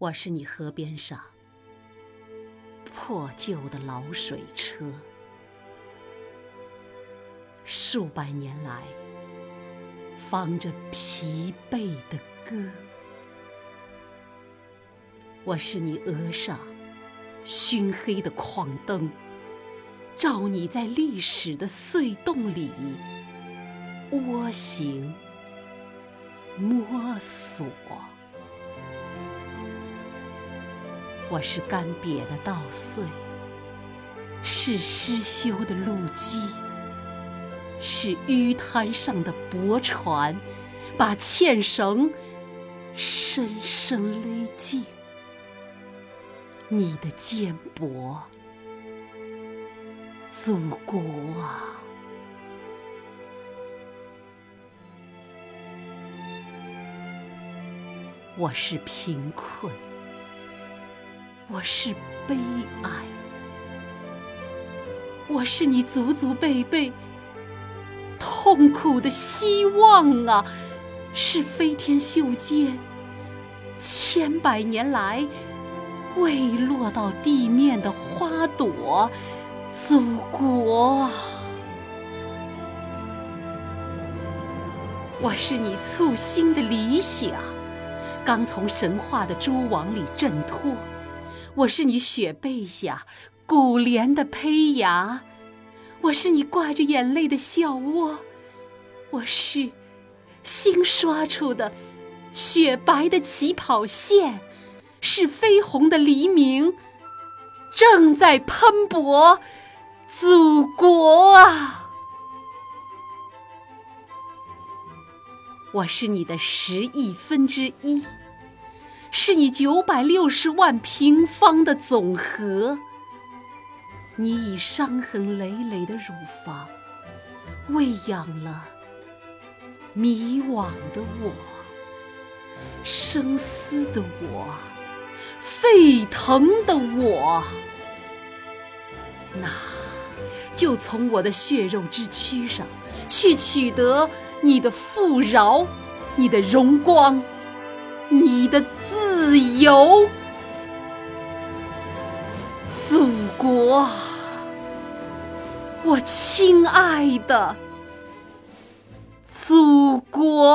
我是你河边上破旧的老水车，数百年来放着疲惫的歌。我是你额上熏黑的矿灯，照你在历史的隧洞里蜗行摸索。我是干瘪的稻穗，是失修的路基，是淤滩上的驳船，把纤绳深深勒进你的肩膊，祖国啊！我是贫困。我是悲哀，我是你祖祖辈辈痛苦的希望啊！是飞天袖间千百年来未落到地面的花朵，祖国！我是你簇新的理想，刚从神话的蛛网里挣脱。我是你雪背下古莲的胚芽，我是你挂着眼泪的笑窝，我是新刷出的雪白的起跑线，是绯红的黎明正在喷薄，祖国啊！我是你的十亿分之一。是你九百六十万平方的总和。你以伤痕累累的乳房喂养了迷惘的我，生思的我，沸腾的我。那就从我的血肉之躯上去取得你的富饶，你的荣光。你的自由，祖国，我亲爱的祖国。